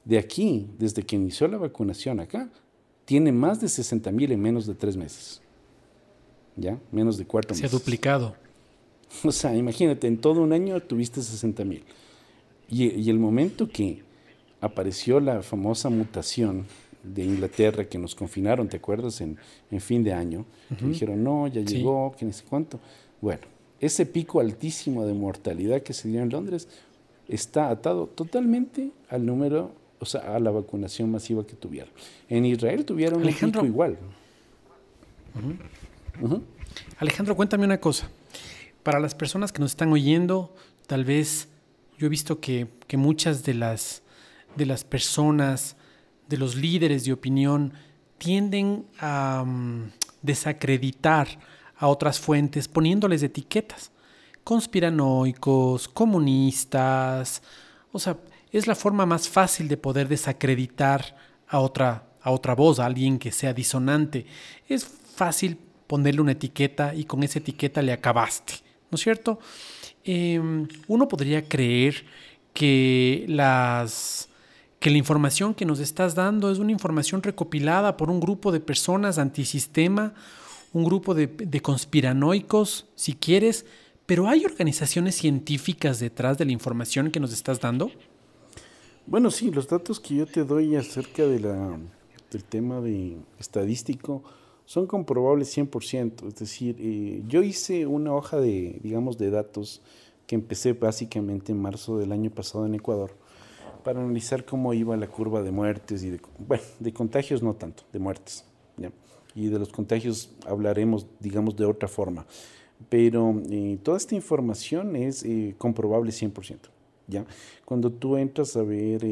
De aquí, desde que inició la vacunación acá, tiene más de 60 mil en menos de tres meses. ¿ya? Menos de cuatro Se ha duplicado. O sea, imagínate, en todo un año tuviste 60 mil. Y, el momento que apareció la famosa mutación de Inglaterra que nos confinaron, ¿te acuerdas? En, fin de año, dijeron, no, ya llegó, que ni sé cuánto. Bueno, ese pico altísimo de mortalidad que se dio en Londres está atado totalmente al número, o sea, a la vacunación masiva que tuvieron. En Israel tuvieron un pico igual. Alejandro, cuéntame una cosa. Para las personas que nos están oyendo, tal vez yo he visto que, muchas de las, de las personas, de los líderes de opinión, tienden a mm, desacreditar a otras fuentes poniéndoles etiquetas. Conspiranoicos, comunistas. O sea, es la forma más fácil de poder desacreditar a otra, a otra voz, a alguien que sea disonante. Es fácil ponerle una etiqueta y con esa etiqueta le acabaste, ¿no es cierto? Em, uno podría creer que las que la información que nos estás dando es una información recopilada por un grupo de personas antisistema, un grupo de, conspiranoicos, si quieres, pero ¿hay organizaciones científicas detrás de la información que nos estás dando? Bueno, sí, los datos que yo te doy acerca del tema de estadístico son comprobables 100%. Es decir, eh, yo hice una hoja de, digamos, de datos que empecé básicamente en marzo del año pasado en Ecuador para analizar cómo iba la curva de muertes y de, bueno, de contagios no tanto, de muertes. Y de los contagios hablaremos, digamos, de otra forma. Pero eh, toda esta información es eh, comprobable 100%. ¿ya? Cuando tú entras a ver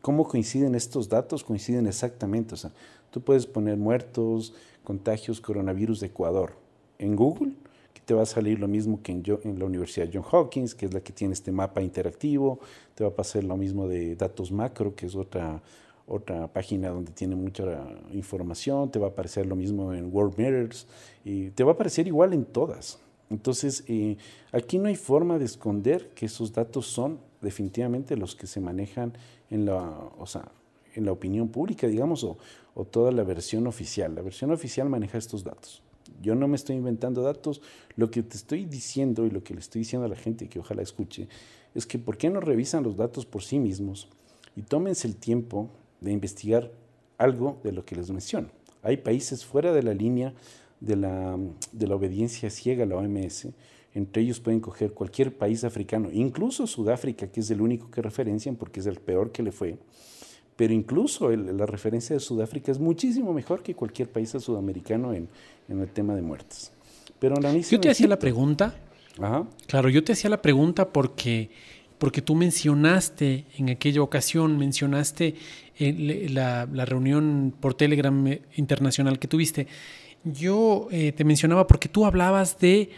cómo coinciden estos datos, coinciden exactamente. O sea, tú puedes poner muertos, contagios coronavirus de Ecuador en Google, que te va a salir lo mismo que en, en la Universidad John Hopkins, que es la que tiene este mapa interactivo, te va a pasar lo mismo de datos macro, que es otra, otra página donde tiene mucha información, te va a aparecer lo mismo en World Mirrors, y te va a aparecer igual en todas. Entonces, eh, aquí no hay forma de esconder que esos datos son definitivamente los que se manejan en la, o sea, en la opinión pública, digamos, o, o toda la versión oficial. La versión oficial maneja estos datos. Yo no me estoy inventando datos. Lo que te estoy diciendo y lo que le estoy diciendo a la gente que ojalá escuche es que ¿por qué no revisan los datos por sí mismos y tómense el tiempo de investigar algo de lo que les menciono? Hay países fuera de la línea de la, de la obediencia ciega a la OMS. Entre ellos pueden coger cualquier país africano, incluso Sudáfrica, que es el único que referencian porque es el peor que le fue pero incluso la referencia de Sudáfrica es muchísimo mejor que cualquier país sudamericano en, el tema de muertes. Pero yo te hacía la pregunta. Claro, yo te hacía la pregunta porque, porque tú mencionaste en aquella ocasión, mencionaste eh, la, reunión por Telegram eh, internacional que tuviste. Yo eh, te mencionaba porque tú hablabas de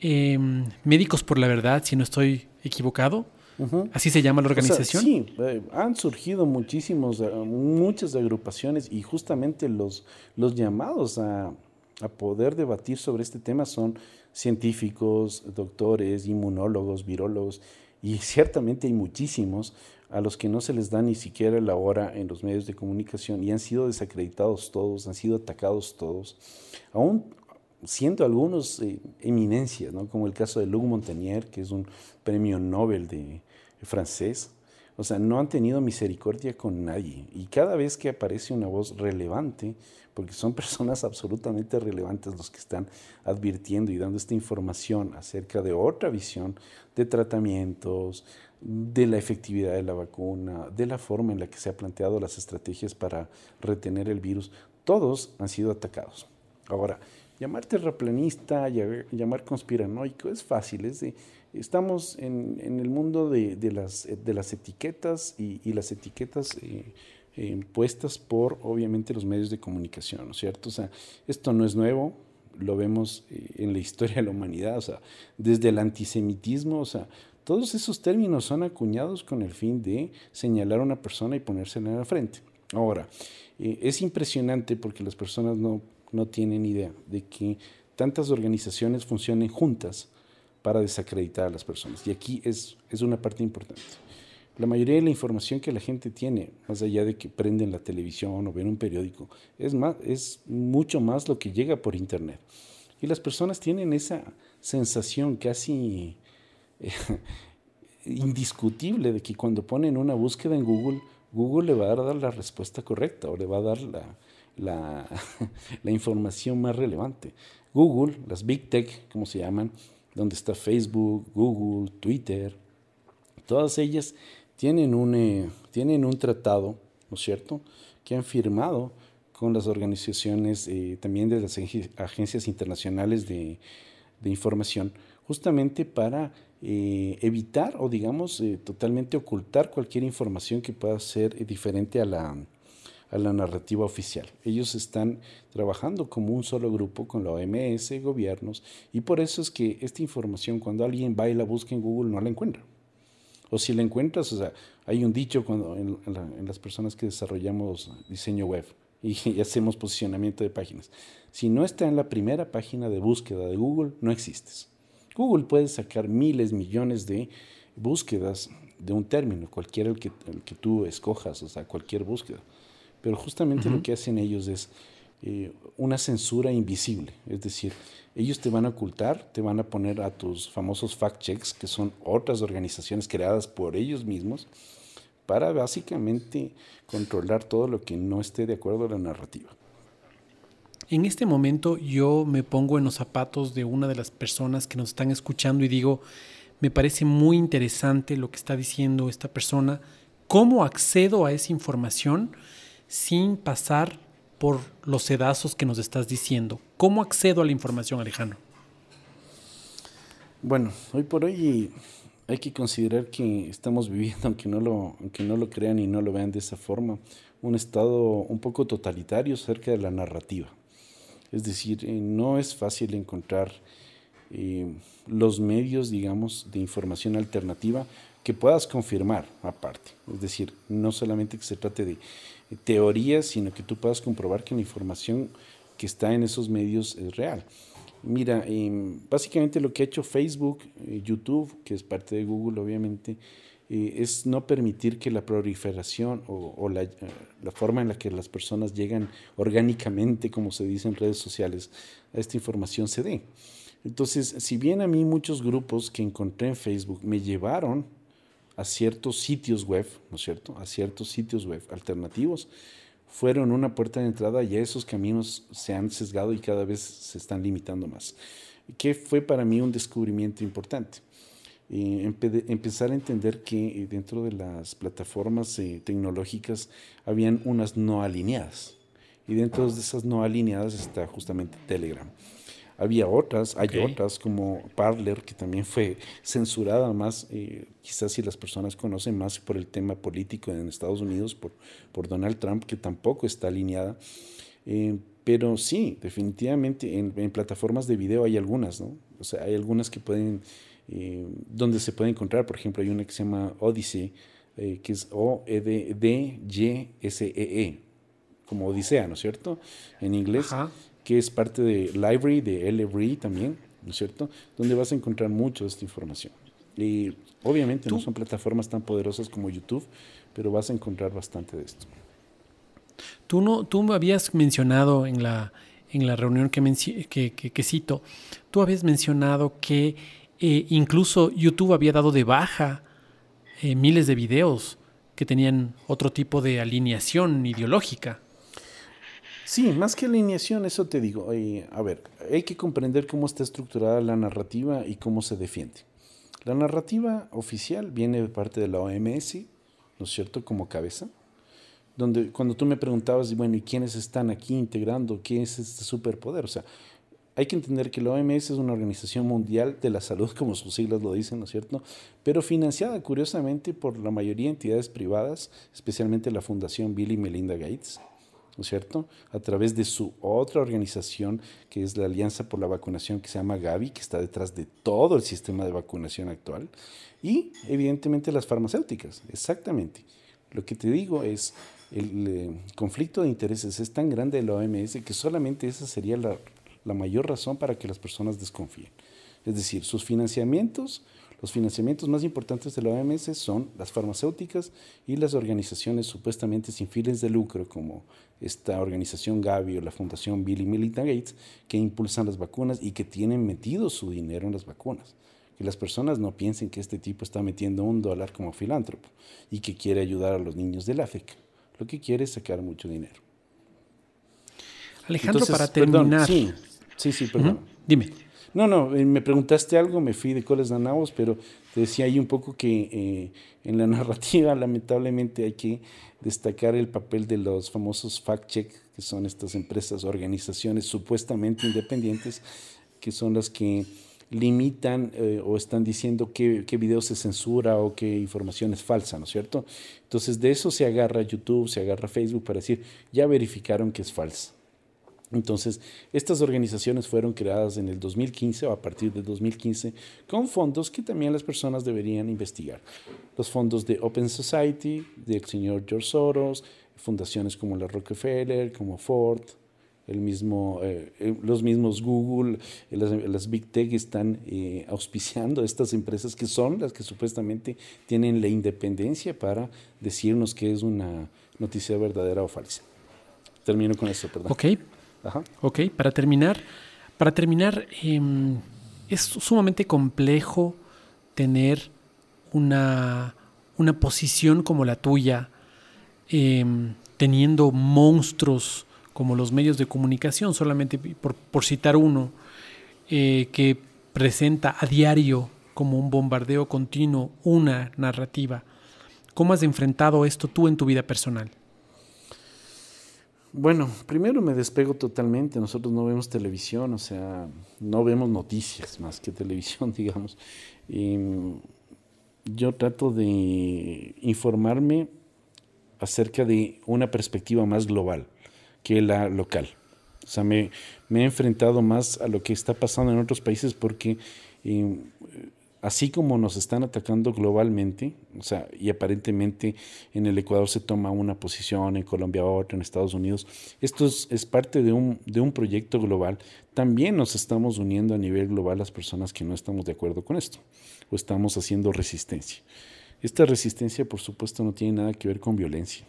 em, médicos por la verdad, si no estoy equivocado ¿Así se llama la organización? sí, eh, han surgido muchísimos, eh, muchas agrupaciones y justamente los, los llamados a, a poder debatir sobre este tema son científicos, doctores, inmunólogos, virólogos, y ciertamente hay muchísimos a los que no se les da ni siquiera la hora en los medios de comunicación y han sido desacreditados todos, han sido atacados todos, aún siendo algunos eh, eminencias, ¿no? como el caso de Luc Montagnier, que es un premio Nobel de, francés. O sea, no han tenido misericordia con nadie. Y cada vez que aparece una voz relevante, porque son personas absolutamente relevantes los que están advirtiendo y dando esta información acerca de otra visión de tratamientos, de la efectividad de la vacuna, de la forma en la que se han planteado las estrategias para retener el virus, todos han sido atacados. Ahora, llamar terraplanista, llamar conspiranoico es fácil, es estamos en, el mundo de, las, de las etiquetas y, las etiquetas eh, eh, puestas por obviamente los medios de comunicación, ¿no es cierto? O sea, esto no es nuevo, lo vemos eh, en la historia de la humanidad, o sea, desde el antisemitismo, o sea, todos esos términos son acuñados con el fin de señalar a una persona y ponérsela en la frente. Ahora, eh, es impresionante porque las personas no, no tienen idea de que tantas organizaciones funcionen juntas para desacreditar a las personas. Y aquí es, es una parte importante. La mayoría de la información que la gente tiene, más allá de que prenden la televisión o ven un periódico, es, más, es mucho más lo que llega por Internet. Y las personas tienen esa sensación casi indiscutible de que cuando ponen una búsqueda en Google, Google le va a dar la respuesta correcta o le va a dar la, la, información más relevante. Google, las Big Tech, como se llaman, donde está Facebook, Google, Twitter, todas ellas tienen un, eh, tienen un tratado, ¿no es cierto?, que han firmado con las organizaciones eh, también de las agencias internacionales de, de información, justamente para eh, evitar o digamos eh, totalmente ocultar cualquier información que pueda ser eh, diferente a la, a la narrativa oficial. Ellos están trabajando como un solo grupo con la OMS, gobiernos, y por eso es que esta información cuando alguien va y la busca en Google no la encuentra. O si la encuentras, o sea, hay un dicho cuando en, en las personas que desarrollamos diseño web y hacemos posicionamiento de páginas. Si no está en la primera página de búsqueda de Google, no existes. Google puede sacar miles, millones de búsquedas de un término, cualquiera el que, el que tú escojas, o sea, cualquier búsqueda. Pero justamente lo que hacen ellos es eh, una censura invisible, es decir, ellos te van a ocultar, te van a poner a tus famosos fact checks, que son otras organizaciones creadas por ellos mismos, para básicamente controlar todo lo que no esté de acuerdo a la narrativa. En este momento yo me pongo en los zapatos de una de las personas que nos están escuchando y digo, me parece muy interesante lo que está diciendo esta persona, cómo accedo a esa información sin pasar por los sedazos que nos estás diciendo. ¿Cómo accedo a la información, Alejandro? Bueno, hoy por hoy hay que considerar que estamos viviendo, aunque no lo, aunque no lo crean y no lo vean de esa forma, un estado un poco totalitario cerca de la narrativa. Es decir, eh, no es fácil encontrar eh, los medios, digamos, de información alternativa que puedas confirmar aparte. Es decir, no solamente que se trate de teorías, sino que tú puedas comprobar que la información que está en esos medios es real. Mira, em, básicamente lo que ha hecho Facebook, eh, YouTube, que es parte de Google, obviamente, es no permitir que la proliferación o, la, la, forma en la que las personas llegan orgánicamente, como se dice en redes sociales, a esta información se dé. Entonces, si bien a mí muchos grupos que encontré en Facebook me llevaron a ciertos sitios web, ¿no es cierto? A ciertos sitios web alternativos, fueron una puerta de entrada y esos caminos se han sesgado y cada vez se están limitando más. ¿Qué fue para mí un descubrimiento importante? Empezar a entender que eh, dentro de las plataformas eh, tecnológicas habían unas no alineadas. Y dentro de esas no alineadas está justamente Telegram. Había otras, hay otras como Parler, que también fue censurada más, eh, quizás si las personas conocen más por el tema político en Estados Unidos, por, por Donald Trump, que tampoco está alineada. pero sí, definitivamente en, en, plataformas de video hay algunas, ¿no? O sea, hay algunas que pueden eh, donde se puede encontrar, por ejemplo, hay una que se llama Odyssey, eh, que es O-E-D-Y-S-E-E, e, como Odisea, ¿no es cierto? En inglés, que es parte de Library, de LBRI también, ¿no es cierto? Donde vas a encontrar mucho de esta información. Y obviamente no son plataformas tan poderosas como YouTube, pero vas a encontrar bastante de esto. Tú, no, tú habías mencionado en la, en la reunión que, que, cito, tú habías mencionado que eh, incluso YouTube había dado de baja eh, miles de videos que tenían otro tipo de alineación ideológica. Sí, más que alineación, eso te digo. Eh, a ver, hay que comprender cómo está estructurada la narrativa y cómo se defiende. La narrativa oficial viene de parte de la OMS, ¿no es cierto?, como cabeza donde cuando tú me preguntabas, bueno, ¿y quiénes están aquí integrando? ¿Quién es este superpoder? O sea, hay que entender que la OMS es una organización mundial de la salud, como sus siglas lo dicen, ¿no es cierto? Pero financiada, curiosamente, por la mayoría de entidades privadas, especialmente la Fundación Bill y Melinda Gates, ¿no es cierto? A través de su otra organización, que es la Alianza por la Vacunación, que se llama Gavi, que está detrás de todo el sistema de vacunación actual. Y, evidentemente, las farmacéuticas, exactamente. Lo que te digo es, el eh, conflicto de intereses es tan grande de la OMS que solamente esa sería la, la mayor razón para que las personas desconfíen. Es decir, sus financiamientos, los financiamientos más importantes de la OMS son las farmacéuticas y las organizaciones supuestamente sin fines de lucro, como esta organización Gavi o la Fundación Bill y Melinda Gates, que impulsan las vacunas y que tienen metido su dinero en las vacunas. Que las personas no piensen que este tipo está metiendo un dólar como filántropo y que quiere ayudar a los niños del África lo que quiere es sacar mucho dinero. Alejandro, para terminar. sí, sí, sí, perdón. Dime. No, no, eh, me preguntaste algo, me fui de coles danavos, pero te decía ahí un poco que eh, en la narrativa lamentablemente hay que destacar el papel de los famosos fact-check, que son estas empresas, organizaciones supuestamente independientes, que son las que limitan eh, o están diciendo qué, qué video se censura o qué información es falsa, ¿no es cierto? Entonces de eso se agarra YouTube, se agarra Facebook para decir, ya verificaron que es falsa. Entonces, estas organizaciones fueron creadas en el 2015 o a partir de 2015 con fondos que también las personas deberían investigar. Los fondos de Open Society, del señor George Soros, fundaciones como la Rockefeller, como Ford, el mismo, eh, eh, los mismos Google, eh, las, Big Tech están auspiciando estas empresas que son las que supuestamente tienen la independencia para decirnos que es una noticia verdadera o falsa. Termino con eso, perdón. Ok. Ok, para terminar, para terminar, em, es sumamente complejo tener una, una posición como la tuya, em, teniendo monstruos como los medios de comunicación, solamente por, citar uno, eh, que presenta a diario como un bombardeo continuo una narrativa. ¿Cómo has enfrentado esto tú en tu vida personal? Bueno, primero me despego totalmente. Nosotros no vemos televisión, o sea, no vemos noticias más que televisión, digamos. Y yo trato de informarme acerca de una perspectiva más global que la local. O sea, me, he enfrentado más a lo que está pasando en otros países porque eh, así como nos están atacando globalmente, o sea, y aparentemente en el Ecuador se toma una posición, en Colombia otra, en Estados Unidos, esto es, es parte de un, de un proyecto global, también nos estamos uniendo a nivel global las personas que no estamos de acuerdo con esto, o estamos haciendo resistencia. Esta resistencia, por supuesto, no tiene nada que ver con violencia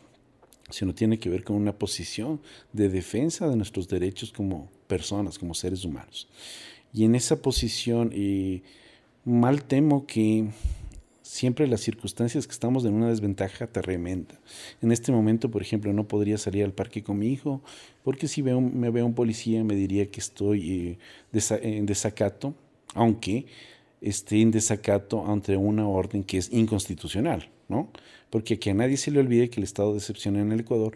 sino tiene que ver con una posición de defensa de nuestros derechos como personas, como seres humanos. Y en esa posición, mal temo que siempre las circunstancias que estamos en una desventaja tremenda. En este momento, por ejemplo, no podría salir al parque con mi hijo, porque si veo, me veo un policía me diría que estoy eh, en desacato, aunque esté en desacato ante una orden que es inconstitucional, ¿no? porque que a nadie se le olvide que el estado de excepción en el Ecuador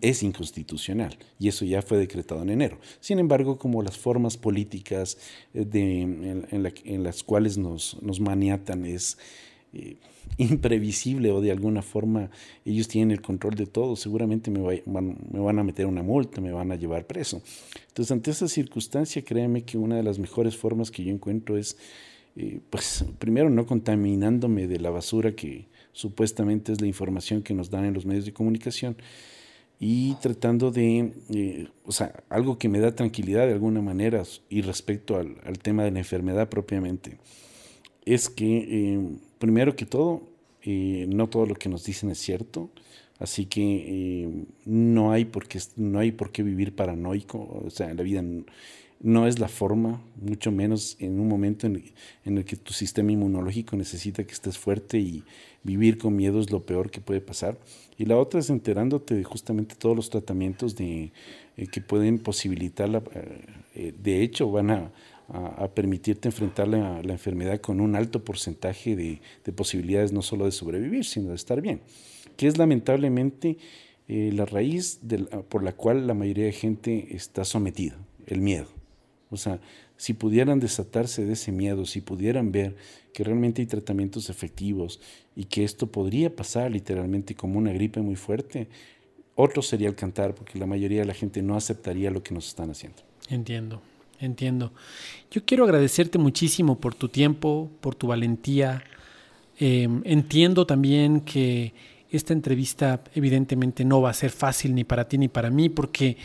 es inconstitucional y eso ya fue decretado en enero. Sin embargo, como las formas políticas eh, de, en, las cuales nos, nos maniatan es eh, imprevisible o de alguna forma ellos tienen el control de todo, seguramente me, me van a meter una multa, me van a llevar preso. Entonces, ante esa circunstancia, créeme que una de las mejores formas que yo encuentro es eh, pues primero no contaminándome de la basura que supuestamente es la información que nos dan en los medios de comunicación y tratando de, eh, o sea, algo que me da tranquilidad de alguna manera y respecto al, al tema de la enfermedad propiamente, es que primero que todo, no todo lo que nos dicen es cierto, así que no, hay por qué, no hay por qué vivir paranoico, o sea, la vida no es la forma, mucho menos en un momento en, el que tu sistema inmunológico necesita que estés fuerte y vivir con miedo es lo peor que puede pasar. Y la otra es enterándote de justamente todos los tratamientos de, eh, que pueden posibilitar, la, eh, eh, de hecho van a, permitirte enfrentar la, enfermedad con un alto porcentaje de, de, posibilidades no solo de sobrevivir, sino de estar bien, que es lamentablemente la raíz por la cual la mayoría de gente está sometida, el miedo. O sea, si pudieran desatarse de ese miedo, si pudieran ver que realmente hay tratamientos efectivos y que esto podría pasar literalmente como una gripe muy fuerte, otro sería el cantar, porque la mayoría de la gente no aceptaría lo que nos están haciendo. Entiendo, entiendo. Yo quiero agradecerte muchísimo por tu tiempo, por tu valentía. Em, entiendo también que esta entrevista evidentemente no va a ser fácil ni para ti ni para mí, porque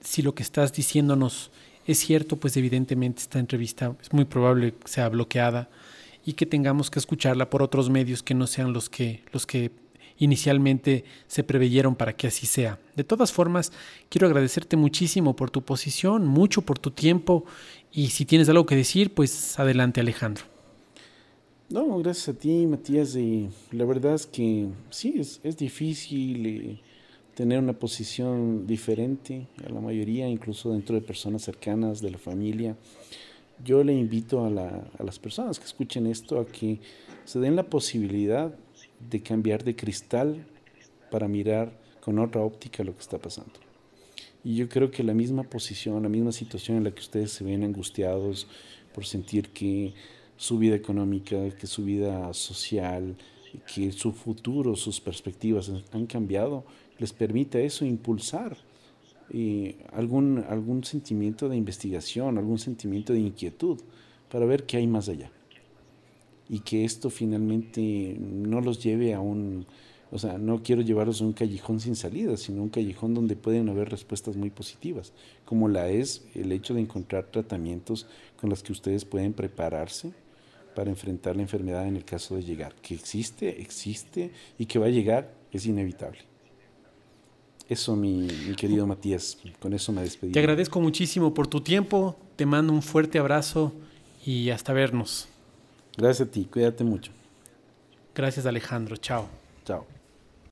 si lo que estás diciéndonos es cierto, pues evidentemente esta entrevista es muy probable que sea bloqueada y que tengamos que escucharla por otros medios que no sean los que, los que inicialmente se preveyeron para que así sea. De todas formas, quiero agradecerte muchísimo por tu posición, mucho por tu tiempo y si tienes algo que decir, pues adelante Alejandro. No, gracias a ti, Matías. La verdad es que sí, es, difícil. Eh, tener una posición diferente a la mayoría, incluso dentro de personas cercanas, de la familia. Yo le invito a, las personas que escuchen esto a que se den la posibilidad de cambiar de cristal para mirar con otra óptica lo que está pasando. Y yo creo que la misma posición, la misma situación en la que ustedes se ven angustiados por sentir que su vida económica, que su vida social, que su futuro, sus perspectivas han cambiado, les permite eso impulsar eh, algún, algún sentimiento de investigación, algún sentimiento de inquietud para ver qué hay más allá. Y que esto finalmente no los lleve a un, o sea, no quiero llevarlos a un callejón sin salida, sino un callejón donde pueden haber respuestas muy positivas, como la es el hecho de encontrar tratamientos con los que ustedes pueden prepararse para enfrentar la enfermedad en el caso de llegar. Que existe, existe y que va a llegar es inevitable. Eso, mi, querido Matías, con eso me despedí. Te agradezco muchísimo por tu tiempo, te mando un fuerte abrazo y hasta vernos. Gracias a ti, cuídate mucho. Gracias Alejandro, chao. Chao.